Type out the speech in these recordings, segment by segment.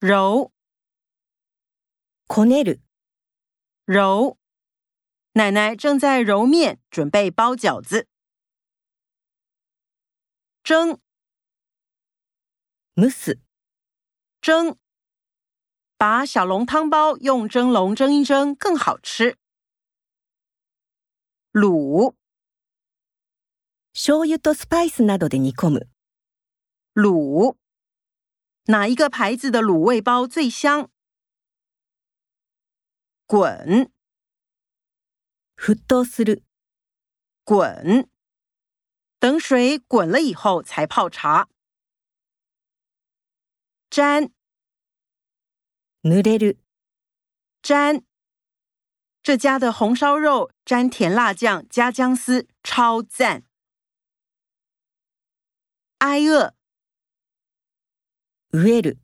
揉こねる、揉，奶奶正在揉面，准备包饺子。蒸蒸す、蒸，把小笼汤包用蒸笼蒸一蒸更好吃。卤醤油とスパイスなどで煮込む。卤， 哪一个牌子的卤味包最香？滚沸騰する、滚，等水滚了以后才泡茶。沾濡れる、沾，这家的红烧肉沾甜辣酱加姜丝，超赞。挨饿 飢える、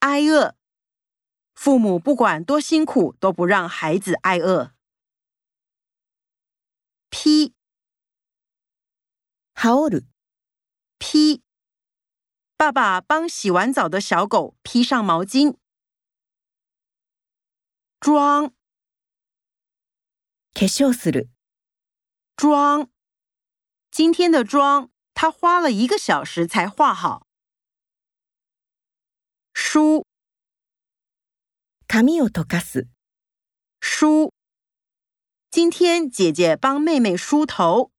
挨饿，父母不管多辛苦，都不让孩子挨饿。披羽織る、披，爸爸帮洗完澡的小狗披上毛巾。妆化粧する、妆，今天的妆他花了一个小时才画好。 梳髪を溶かす、梳，今天姐姐帮妹妹梳头。